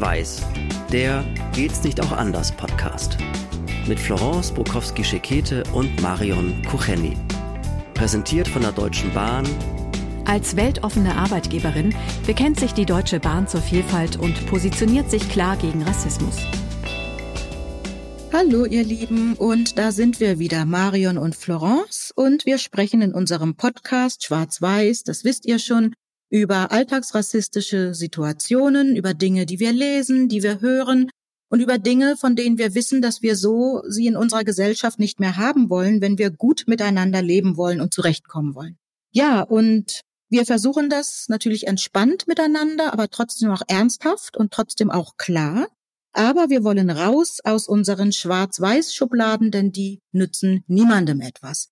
Schwarz-Weiß, der Geht's nicht auch anders Podcast. Mit Florence Bukowski-Schekete und Marion Kucheni. Präsentiert von der Deutschen Bahn. Als weltoffene Arbeitgeberin bekennt sich die Deutsche Bahn zur Vielfalt und positioniert sich klar gegen Rassismus. Hallo ihr Lieben und da sind wir wieder, Marion und Florence und wir sprechen in unserem Podcast Schwarz-Weiß, das wisst ihr schon, über alltagsrassistische Situationen, über Dinge, die wir lesen, die wir hören und über Dinge, von denen wir wissen, dass wir so sie in unserer Gesellschaft nicht mehr haben wollen, wenn wir gut miteinander leben wollen und zurechtkommen wollen. Ja, und wir versuchen das natürlich entspannt miteinander, aber trotzdem auch ernsthaft und trotzdem auch klar. Aber wir wollen raus aus unseren Schwarz-Weiß-Schubladen, denn die nützen niemandem etwas.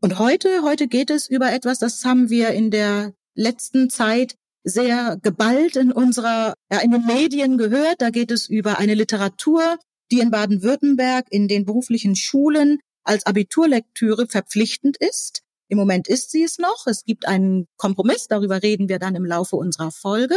Und heute, heute geht es über etwas, das haben wir in der letzten Zeit sehr geballt in unserer, ja, in den Medien gehört. Da geht es über eine Literatur, die in Baden-Württemberg in den beruflichen Schulen als Abiturlektüre verpflichtend ist. Im Moment ist sie es noch. Es gibt einen Kompromiss, darüber reden wir dann im Laufe unserer Folge.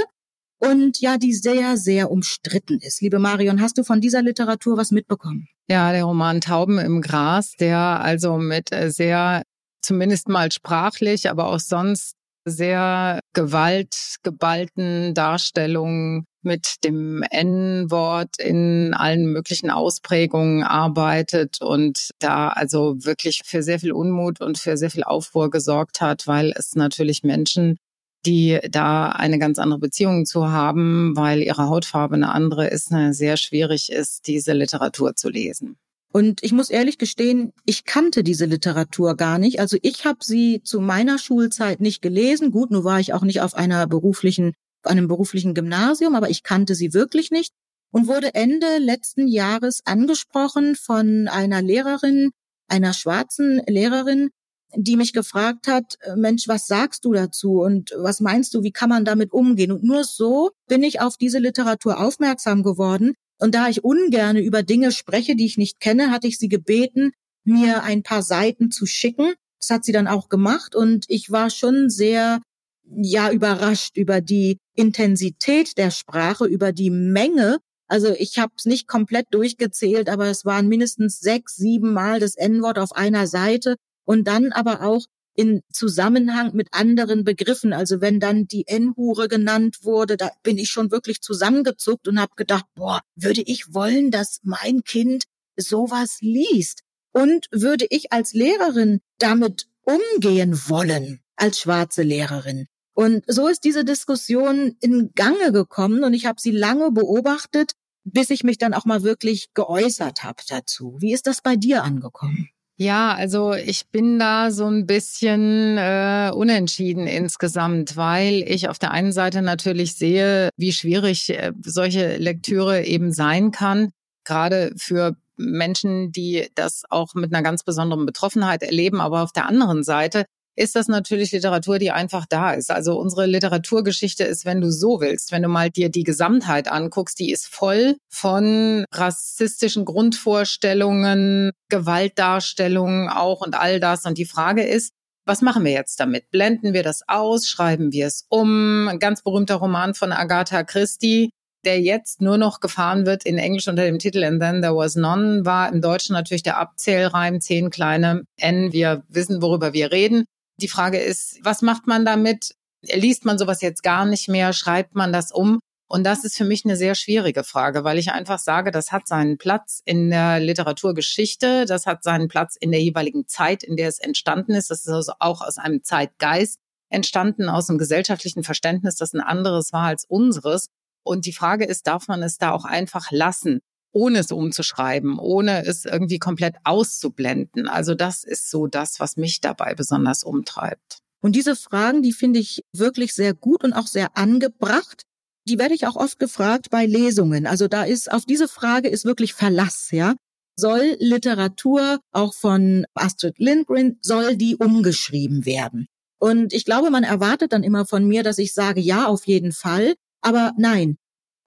Und ja, die sehr, sehr umstritten ist. Liebe Marion, hast du von dieser Literatur was mitbekommen? Ja, der Roman Tauben im Gras, der also mit äh, sehr, zumindest mal sprachlich, aber auch sonst sehr gewaltgeballten Darstellungen mit dem N-Wort in allen möglichen Ausprägungen arbeitet und da also wirklich für sehr viel Unmut und für sehr viel Aufruhr gesorgt hat, weil es natürlich Menschen, die da eine ganz andere Beziehung zu haben, weil ihre Hautfarbe eine andere ist, sehr schwierig ist, diese Literatur zu lesen. Und ich muss ehrlich gestehen, ich kannte diese Literatur gar nicht. Also ich habe sie zu meiner Schulzeit nicht gelesen. Gut, nur war ich auch nicht auf einer beruflichen, einem beruflichen Gymnasium, aber ich kannte sie wirklich nicht und wurde Ende letzten Jahres angesprochen von einer Lehrerin, einer schwarzen Lehrerin, die mich gefragt hat, Mensch, was sagst du dazu und was meinst du, wie kann man damit umgehen? Und nur so bin ich auf diese Literatur aufmerksam geworden und da ich ungerne über Dinge spreche, die ich nicht kenne, hatte ich sie gebeten, mir ein paar Seiten zu schicken. Das hat sie dann auch gemacht und ich war schon sehr, ja, überrascht über die Intensität der Sprache, über die Menge. Also ich habe es nicht komplett durchgezählt, aber es waren mindestens sechs, sieben Mal das N-Wort auf einer Seite und dann aber auch in Zusammenhang mit anderen Begriffen. Also wenn dann die N-Hure genannt wurde, da bin ich schon wirklich zusammengezuckt und habe gedacht, boah, würde ich wollen, dass mein Kind sowas liest? Und würde ich als Lehrerin damit umgehen wollen, als schwarze Lehrerin? Und so ist diese Diskussion in Gange gekommen und ich habe sie lange beobachtet, bis ich mich dann auch mal wirklich geäußert habe dazu. Wie ist das bei dir angekommen? Ja, also ich bin da so ein bisschen äh, unentschieden insgesamt, weil ich auf der einen Seite natürlich sehe, wie schwierig äh, solche Lektüre eben sein kann, gerade für Menschen, die das auch mit einer ganz besonderen Betroffenheit erleben. Aber auf der anderen Seite ist das natürlich Literatur, die einfach da ist. Also unsere Literaturgeschichte ist, wenn du so willst, wenn du mal dir die Gesamtheit anguckst, die ist voll von rassistischen Grundvorstellungen, Gewaltdarstellungen auch und all das. Und die Frage ist, was machen wir jetzt damit? Blenden wir das aus? Schreiben wir es um? Ein ganz berühmter Roman von Agatha Christie, der jetzt nur noch gefahren wird in Englisch unter dem Titel And Then There Was None, war im Deutschen natürlich der Abzählreim, zehn kleine N. Wir wissen, worüber wir reden. Die Frage ist, was macht man damit? Liest man sowas jetzt gar nicht mehr? Schreibt man das um? Und das ist für mich eine sehr schwierige Frage, weil ich einfach sage, das hat seinen Platz in der Literaturgeschichte, das hat seinen Platz in der jeweiligen Zeit, in der es entstanden ist. Das ist also auch aus einem Zeitgeist entstanden, aus einem gesellschaftlichen Verständnis, das ein anderes war als unseres. Und die Frage ist, darf man es da auch einfach lassen? Ohne es umzuschreiben, ohne es irgendwie komplett auszublenden. Also das ist so das, was mich dabei besonders umtreibt. Und diese Fragen, die finde ich wirklich sehr gut und auch sehr angebracht. Die werde ich auch oft gefragt bei Lesungen. Also da ist, auf diese Frage ist wirklich Verlass, ja. Soll Literatur auch von Astrid Lindgren, soll die umgeschrieben werden? Und ich glaube, man erwartet dann immer von mir, dass ich sage, ja, auf jeden Fall. Aber nein,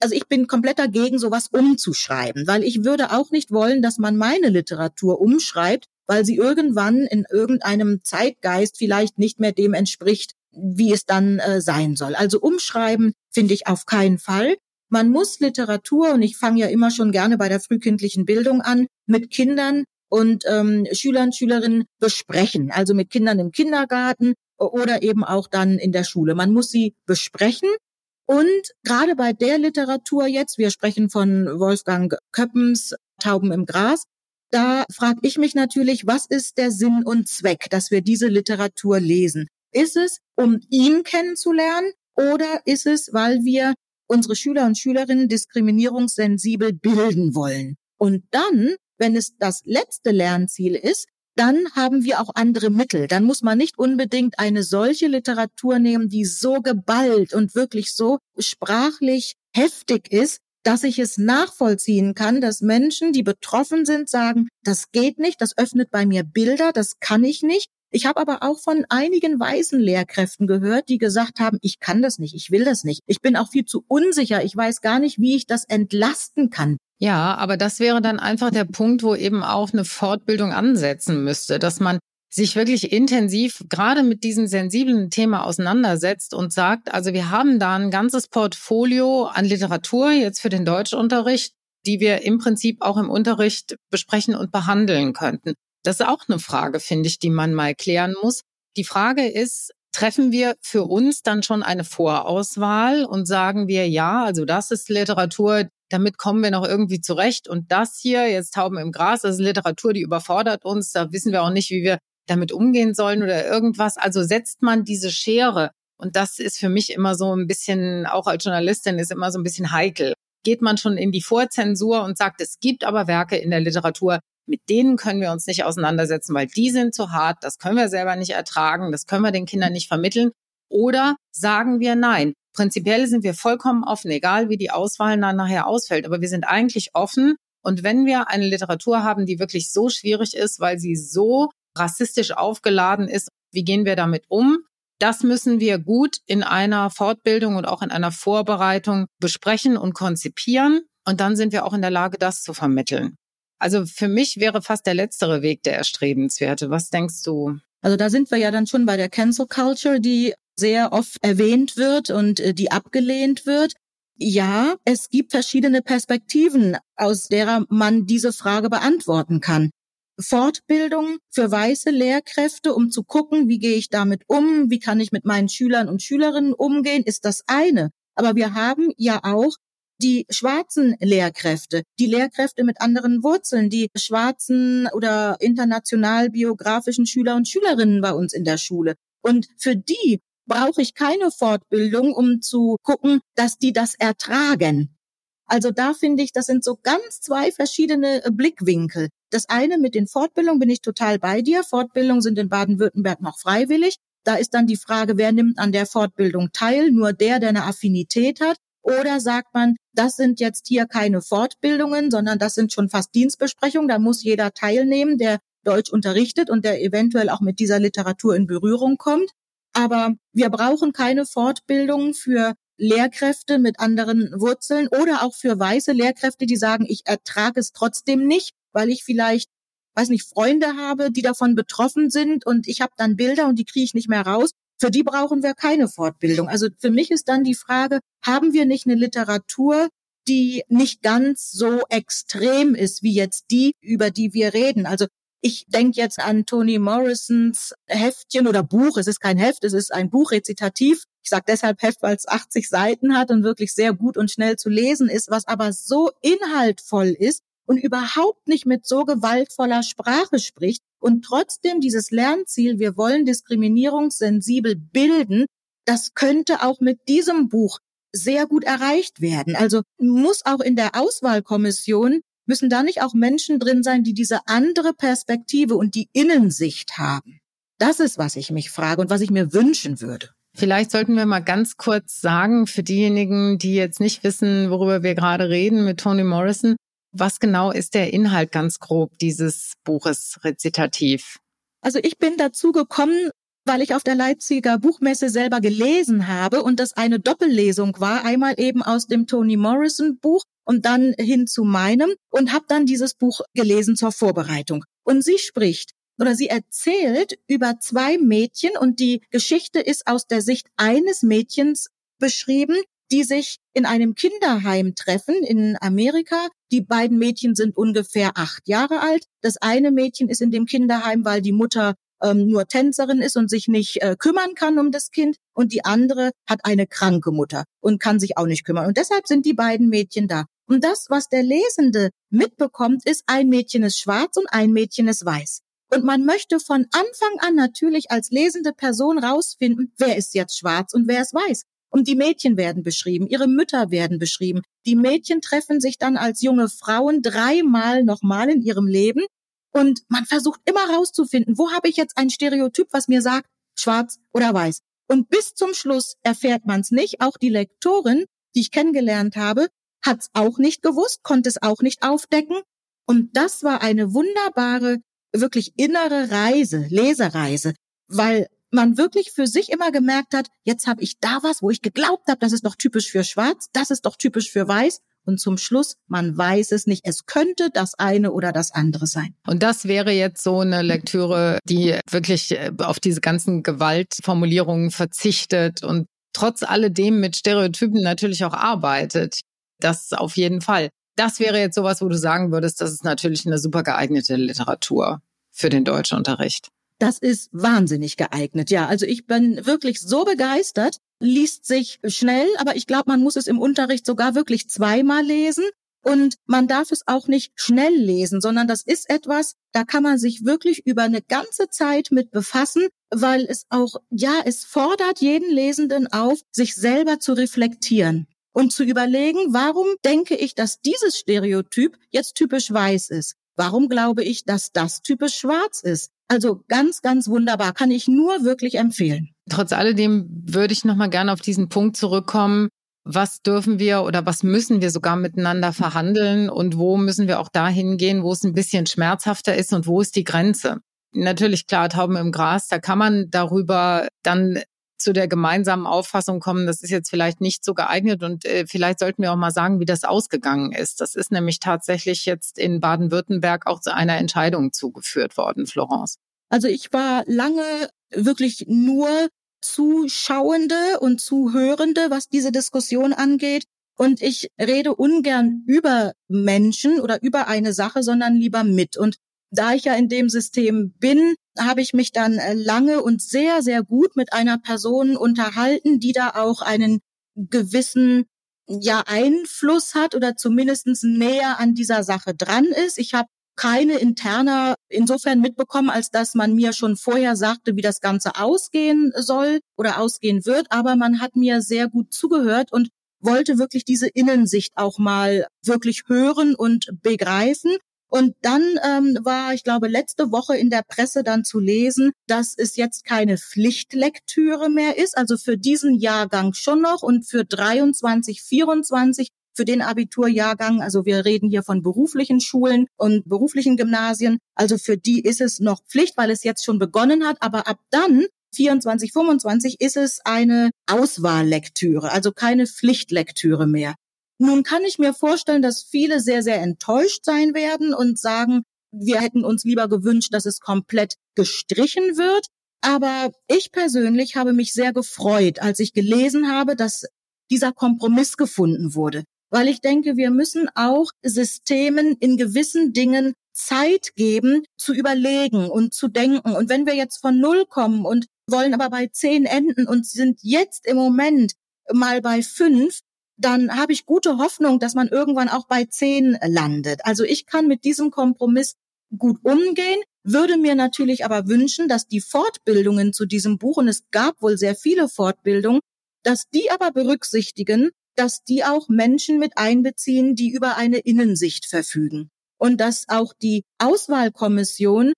also ich bin komplett dagegen, sowas umzuschreiben, weil ich würde auch nicht wollen, dass man meine Literatur umschreibt, weil sie irgendwann in irgendeinem Zeitgeist vielleicht nicht mehr dem entspricht, wie es dann äh, sein soll. Also umschreiben finde ich auf keinen Fall. Man muss Literatur, und ich fange ja immer schon gerne bei der frühkindlichen Bildung an, mit Kindern und ähm, Schülern, Schülerinnen besprechen. Also mit Kindern im Kindergarten oder eben auch dann in der Schule. Man muss sie besprechen. Und gerade bei der Literatur jetzt, wir sprechen von Wolfgang Köppens Tauben im Gras, da frage ich mich natürlich, was ist der Sinn und Zweck, dass wir diese Literatur lesen? Ist es, um ihn kennenzulernen oder ist es, weil wir unsere Schüler und Schülerinnen diskriminierungssensibel bilden wollen? Und dann, wenn es das letzte Lernziel ist, dann haben wir auch andere Mittel. Dann muss man nicht unbedingt eine solche Literatur nehmen, die so geballt und wirklich so sprachlich heftig ist, dass ich es nachvollziehen kann, dass Menschen, die betroffen sind, sagen, das geht nicht, das öffnet bei mir Bilder, das kann ich nicht. Ich habe aber auch von einigen weißen Lehrkräften gehört, die gesagt haben, ich kann das nicht, ich will das nicht. Ich bin auch viel zu unsicher, ich weiß gar nicht, wie ich das entlasten kann. Ja, aber das wäre dann einfach der Punkt, wo eben auch eine Fortbildung ansetzen müsste, dass man sich wirklich intensiv gerade mit diesem sensiblen Thema auseinandersetzt und sagt, also wir haben da ein ganzes Portfolio an Literatur jetzt für den Deutschunterricht, die wir im Prinzip auch im Unterricht besprechen und behandeln könnten. Das ist auch eine Frage, finde ich, die man mal klären muss. Die Frage ist, treffen wir für uns dann schon eine Vorauswahl und sagen wir, ja, also das ist Literatur, damit kommen wir noch irgendwie zurecht. Und das hier, jetzt Tauben im Gras, das ist Literatur, die überfordert uns. Da wissen wir auch nicht, wie wir damit umgehen sollen oder irgendwas. Also setzt man diese Schere. Und das ist für mich immer so ein bisschen, auch als Journalistin, ist immer so ein bisschen heikel. Geht man schon in die Vorzensur und sagt, es gibt aber Werke in der Literatur, mit denen können wir uns nicht auseinandersetzen, weil die sind zu hart, das können wir selber nicht ertragen, das können wir den Kindern nicht vermitteln. Oder sagen wir nein. Prinzipiell sind wir vollkommen offen, egal wie die Auswahl dann nachher ausfällt. Aber wir sind eigentlich offen. Und wenn wir eine Literatur haben, die wirklich so schwierig ist, weil sie so rassistisch aufgeladen ist. Wie gehen wir damit um? Das müssen wir gut in einer Fortbildung und auch in einer Vorbereitung besprechen und konzipieren. Und dann sind wir auch in der Lage, das zu vermitteln. Also für mich wäre fast der letztere Weg der erstrebenswerte. Was denkst du? Also da sind wir ja dann schon bei der Cancel Culture, die sehr oft erwähnt wird und äh, die abgelehnt wird. Ja, es gibt verschiedene Perspektiven, aus derer man diese Frage beantworten kann. Fortbildung für weiße Lehrkräfte, um zu gucken, wie gehe ich damit um, wie kann ich mit meinen Schülern und Schülerinnen umgehen, ist das eine. Aber wir haben ja auch die schwarzen Lehrkräfte, die Lehrkräfte mit anderen Wurzeln, die schwarzen oder international biografischen Schüler und Schülerinnen bei uns in der Schule. Und für die brauche ich keine Fortbildung, um zu gucken, dass die das ertragen. Also da finde ich, das sind so ganz zwei verschiedene Blickwinkel. Das eine mit den Fortbildungen bin ich total bei dir. Fortbildungen sind in Baden-Württemberg noch freiwillig. Da ist dann die Frage, wer nimmt an der Fortbildung teil? Nur der, der eine Affinität hat. Oder sagt man, das sind jetzt hier keine Fortbildungen, sondern das sind schon fast Dienstbesprechungen. Da muss jeder teilnehmen, der Deutsch unterrichtet und der eventuell auch mit dieser Literatur in Berührung kommt. Aber wir brauchen keine Fortbildungen für Lehrkräfte mit anderen Wurzeln oder auch für weiße Lehrkräfte, die sagen, ich ertrage es trotzdem nicht, weil ich vielleicht, weiß nicht, Freunde habe, die davon betroffen sind und ich habe dann Bilder und die kriege ich nicht mehr raus. Für die brauchen wir keine Fortbildung. Also für mich ist dann die Frage, haben wir nicht eine Literatur, die nicht ganz so extrem ist wie jetzt die, über die wir reden. Also ich denke jetzt an Toni Morrisons Heftchen oder Buch. Es ist kein Heft, es ist ein Buch rezitativ. Ich sage deshalb Heft, weil es 80 Seiten hat und wirklich sehr gut und schnell zu lesen ist, was aber so inhaltvoll ist und überhaupt nicht mit so gewaltvoller Sprache spricht und trotzdem dieses Lernziel, wir wollen diskriminierungssensibel bilden, das könnte auch mit diesem Buch sehr gut erreicht werden. Also muss auch in der Auswahlkommission Müssen da nicht auch Menschen drin sein, die diese andere Perspektive und die Innensicht haben? Das ist, was ich mich frage und was ich mir wünschen würde. Vielleicht sollten wir mal ganz kurz sagen, für diejenigen, die jetzt nicht wissen, worüber wir gerade reden mit Toni Morrison, was genau ist der Inhalt ganz grob dieses Buches rezitativ? Also ich bin dazu gekommen, weil ich auf der Leipziger Buchmesse selber gelesen habe und das eine Doppellesung war, einmal eben aus dem Toni Morrison Buch und dann hin zu meinem und habe dann dieses Buch gelesen zur Vorbereitung. Und sie spricht oder sie erzählt über zwei Mädchen und die Geschichte ist aus der Sicht eines Mädchens beschrieben, die sich in einem Kinderheim treffen in Amerika. Die beiden Mädchen sind ungefähr acht Jahre alt. Das eine Mädchen ist in dem Kinderheim, weil die Mutter ähm, nur Tänzerin ist und sich nicht äh, kümmern kann um das Kind. Und die andere hat eine kranke Mutter und kann sich auch nicht kümmern. Und deshalb sind die beiden Mädchen da. Und das, was der Lesende mitbekommt, ist, ein Mädchen ist schwarz und ein Mädchen ist weiß. Und man möchte von Anfang an natürlich als lesende Person rausfinden, wer ist jetzt schwarz und wer ist weiß. Und die Mädchen werden beschrieben, ihre Mütter werden beschrieben. Die Mädchen treffen sich dann als junge Frauen dreimal nochmal in ihrem Leben. Und man versucht immer rauszufinden, wo habe ich jetzt ein Stereotyp, was mir sagt, schwarz oder weiß. Und bis zum Schluss erfährt man es nicht. Auch die Lektorin, die ich kennengelernt habe, hat es auch nicht gewusst, konnte es auch nicht aufdecken. Und das war eine wunderbare, wirklich innere Reise, Lesereise, weil man wirklich für sich immer gemerkt hat, jetzt habe ich da was, wo ich geglaubt habe, das ist doch typisch für Schwarz, das ist doch typisch für Weiß. Und zum Schluss, man weiß es nicht. Es könnte das eine oder das andere sein. Und das wäre jetzt so eine Lektüre, die wirklich äh, auf diese ganzen Gewaltformulierungen verzichtet und trotz alledem mit Stereotypen natürlich auch arbeitet. Das auf jeden Fall. Das wäre jetzt sowas, wo du sagen würdest, das ist natürlich eine super geeignete Literatur für den Deutschunterricht. Das ist wahnsinnig geeignet. Ja, also ich bin wirklich so begeistert, liest sich schnell, aber ich glaube, man muss es im Unterricht sogar wirklich zweimal lesen. Und man darf es auch nicht schnell lesen, sondern das ist etwas, da kann man sich wirklich über eine ganze Zeit mit befassen, weil es auch, ja, es fordert jeden Lesenden auf, sich selber zu reflektieren und zu überlegen, warum denke ich, dass dieses Stereotyp jetzt typisch weiß ist? Warum glaube ich, dass das typisch schwarz ist? Also ganz, ganz wunderbar. Kann ich nur wirklich empfehlen. Trotz alledem würde ich nochmal gerne auf diesen Punkt zurückkommen. Was dürfen wir oder was müssen wir sogar miteinander verhandeln und wo müssen wir auch dahin gehen, wo es ein bisschen schmerzhafter ist und wo ist die Grenze? Natürlich klar, Tauben im Gras, da kann man darüber dann zu der gemeinsamen Auffassung kommen, das ist jetzt vielleicht nicht so geeignet und äh, vielleicht sollten wir auch mal sagen, wie das ausgegangen ist. Das ist nämlich tatsächlich jetzt in Baden-Württemberg auch zu einer Entscheidung zugeführt worden, Florence. Also ich war lange wirklich nur Zuschauende und Zuhörende, was diese Diskussion angeht. Und ich rede ungern über Menschen oder über eine Sache, sondern lieber mit. Und da ich ja in dem System bin, habe ich mich dann äh, lange und sehr, sehr gut mit einer Person unterhalten, die da auch einen gewissen ja Einfluss hat oder zumindestens näher an dieser Sache dran ist. Ich habe keine interner insofern mitbekommen, als dass man mir schon vorher sagte, wie das Ganze ausgehen soll oder ausgehen wird. Aber man hat mir sehr gut zugehört und wollte wirklich diese Innensicht auch mal wirklich hören und begreifen. Und dann ähm, war, ich glaube, letzte Woche in der Presse dann zu lesen, dass es jetzt keine Pflichtlektüre mehr ist, also für diesen Jahrgang schon noch und für 23, 24 für den Abiturjahrgang, also wir reden hier von beruflichen Schulen und beruflichen Gymnasien, also für die ist es noch Pflicht, weil es jetzt schon begonnen hat, aber ab dann 24, 25 ist es eine Auswahllektüre, also keine Pflichtlektüre mehr. Nun kann ich mir vorstellen, dass viele sehr, sehr enttäuscht sein werden und sagen, wir hätten uns lieber gewünscht, dass es komplett gestrichen wird. Aber ich persönlich habe mich sehr gefreut, als ich gelesen habe, dass dieser Kompromiss gefunden wurde. Weil ich denke, wir müssen auch Systemen in gewissen Dingen Zeit geben, zu überlegen und zu denken. Und wenn wir jetzt von Null kommen und wollen aber bei zehn enden und sind jetzt im Moment mal bei fünf, dann habe ich gute Hoffnung, dass man irgendwann auch bei zehn landet. Also ich kann mit diesem Kompromiss gut umgehen, würde mir natürlich aber wünschen, dass die Fortbildungen zu diesem Buch, und es gab wohl sehr viele Fortbildungen, dass die aber berücksichtigen, dass die auch Menschen mit einbeziehen, die über eine Innensicht verfügen. Und dass auch die Auswahlkommission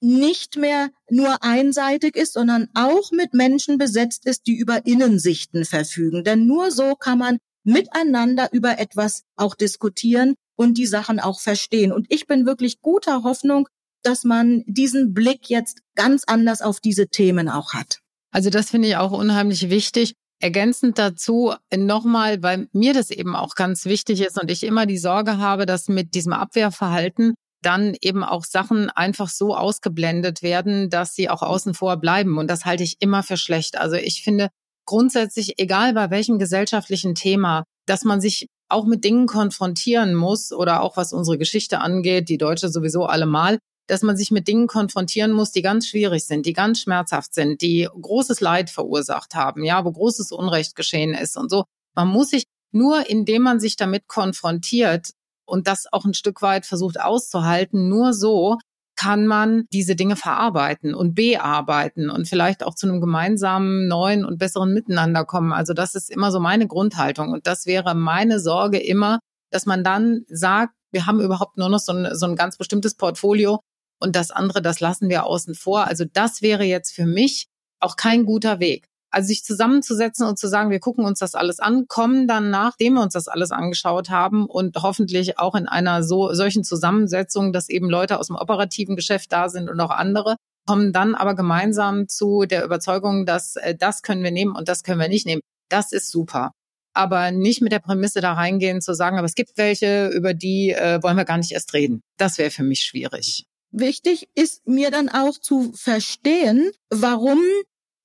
nicht mehr nur einseitig ist, sondern auch mit Menschen besetzt ist, die über Innensichten verfügen. Denn nur so kann man miteinander über etwas auch diskutieren und die Sachen auch verstehen. Und ich bin wirklich guter Hoffnung, dass man diesen Blick jetzt ganz anders auf diese Themen auch hat. Also das finde ich auch unheimlich wichtig. Ergänzend dazu nochmal, weil mir das eben auch ganz wichtig ist und ich immer die Sorge habe, dass mit diesem Abwehrverhalten dann eben auch Sachen einfach so ausgeblendet werden, dass sie auch außen vor bleiben. Und das halte ich immer für schlecht. Also ich finde, grundsätzlich, egal bei welchem gesellschaftlichen Thema, dass man sich auch mit Dingen konfrontieren muss oder auch was unsere Geschichte angeht, die Deutsche sowieso allemal, dass man sich mit Dingen konfrontieren muss, die ganz schwierig sind, die ganz schmerzhaft sind, die großes Leid verursacht haben, ja, wo großes Unrecht geschehen ist und so. Man muss sich nur, indem man sich damit konfrontiert und das auch ein Stück weit versucht auszuhalten, nur so kann man diese Dinge verarbeiten und bearbeiten und vielleicht auch zu einem gemeinsamen, neuen und besseren Miteinander kommen. Also das ist immer so meine Grundhaltung und das wäre meine Sorge immer, dass man dann sagt, wir haben überhaupt nur noch so ein, so ein ganz bestimmtes Portfolio und das andere, das lassen wir außen vor. Also das wäre jetzt für mich auch kein guter Weg. Also sich zusammenzusetzen und zu sagen, wir gucken uns das alles an, kommen dann, nachdem wir uns das alles angeschaut haben und hoffentlich auch in einer so, solchen Zusammensetzung, dass eben Leute aus dem operativen Geschäft da sind und auch andere, kommen dann aber gemeinsam zu der Überzeugung, dass äh, das können wir nehmen und das können wir nicht nehmen. Das ist super. Aber nicht mit der Prämisse da reingehen zu sagen, aber es gibt welche, über die äh, wollen wir gar nicht erst reden. Das wäre für mich schwierig. Wichtig ist mir dann auch zu verstehen, warum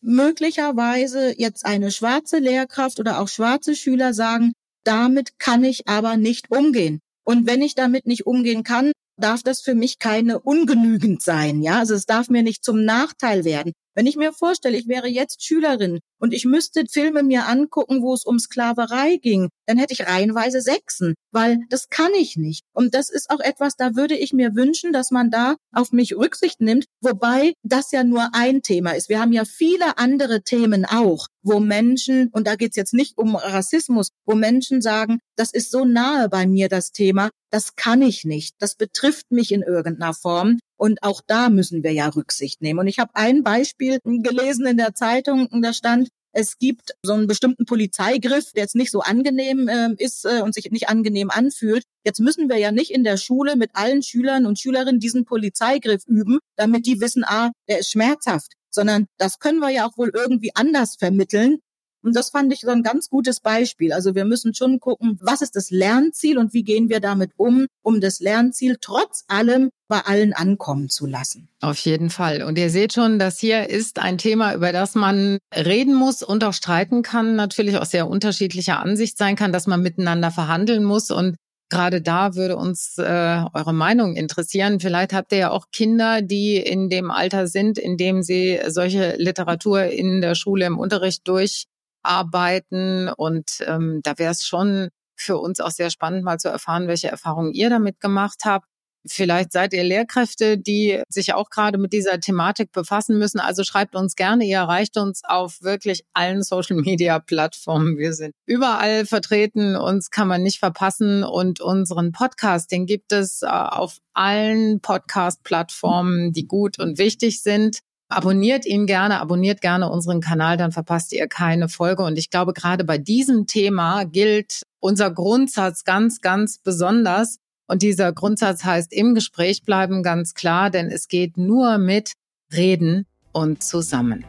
möglicherweise jetzt eine schwarze Lehrkraft oder auch schwarze Schüler sagen, damit kann ich aber nicht umgehen. Und wenn ich damit nicht umgehen kann, darf das für mich keine ungenügend sein, ja? Also es darf mir nicht zum Nachteil werden. Wenn ich mir vorstelle, ich wäre jetzt Schülerin und ich müsste Filme mir angucken, wo es um Sklaverei ging, dann hätte ich reihenweise Sechsen, weil das kann ich nicht. Und das ist auch etwas, da würde ich mir wünschen, dass man da auf mich Rücksicht nimmt, wobei das ja nur ein Thema ist. Wir haben ja viele andere Themen auch, wo Menschen, und da geht's jetzt nicht um Rassismus, wo Menschen sagen, das ist so nahe bei mir das Thema, das kann ich nicht, das betrifft mich in irgendeiner Form. Und auch da müssen wir ja Rücksicht nehmen. Und ich habe ein Beispiel gelesen in der Zeitung, da stand, es gibt so einen bestimmten Polizeigriff, der jetzt nicht so angenehm äh, ist äh, und sich nicht angenehm anfühlt. Jetzt müssen wir ja nicht in der Schule mit allen Schülern und Schülerinnen diesen Polizeigriff üben, damit die wissen, ah, der ist schmerzhaft, sondern das können wir ja auch wohl irgendwie anders vermitteln, und das fand ich so ein ganz gutes Beispiel. Also wir müssen schon gucken, was ist das Lernziel und wie gehen wir damit um, um das Lernziel trotz allem bei allen ankommen zu lassen. Auf jeden Fall. Und ihr seht schon, das hier ist ein Thema, über das man reden muss und auch streiten kann, natürlich auch sehr unterschiedlicher Ansicht sein kann, dass man miteinander verhandeln muss. Und gerade da würde uns äh, eure Meinung interessieren. Vielleicht habt ihr ja auch Kinder, die in dem Alter sind, in dem sie solche Literatur in der Schule im Unterricht durch arbeiten. Und ähm, da wäre es schon für uns auch sehr spannend, mal zu erfahren, welche Erfahrungen ihr damit gemacht habt. Vielleicht seid ihr Lehrkräfte, die sich auch gerade mit dieser Thematik befassen müssen. Also schreibt uns gerne. Ihr erreicht uns auf wirklich allen Social Media Plattformen. Wir sind überall vertreten. Uns kann man nicht verpassen. Und unseren Podcast, den gibt es äh, auf allen Podcast Plattformen, die gut und wichtig sind. Abonniert ihn gerne, abonniert gerne unseren Kanal, dann verpasst ihr keine Folge. Und ich glaube, gerade bei diesem Thema gilt unser Grundsatz ganz, ganz besonders. Und dieser Grundsatz heißt im Gespräch bleiben ganz klar, denn es geht nur mit Reden und zusammen.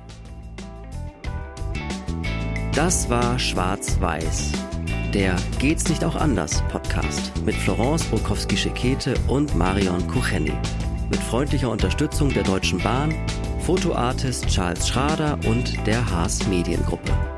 Das war Schwarz-Weiß, der Geht's nicht auch anders Podcast mit Florence Bukowski-Schekete und Marion Kucheni. Mit freundlicher Unterstützung der Deutschen Bahn Fotoartist Charles Schrader und der Haas Mediengruppe.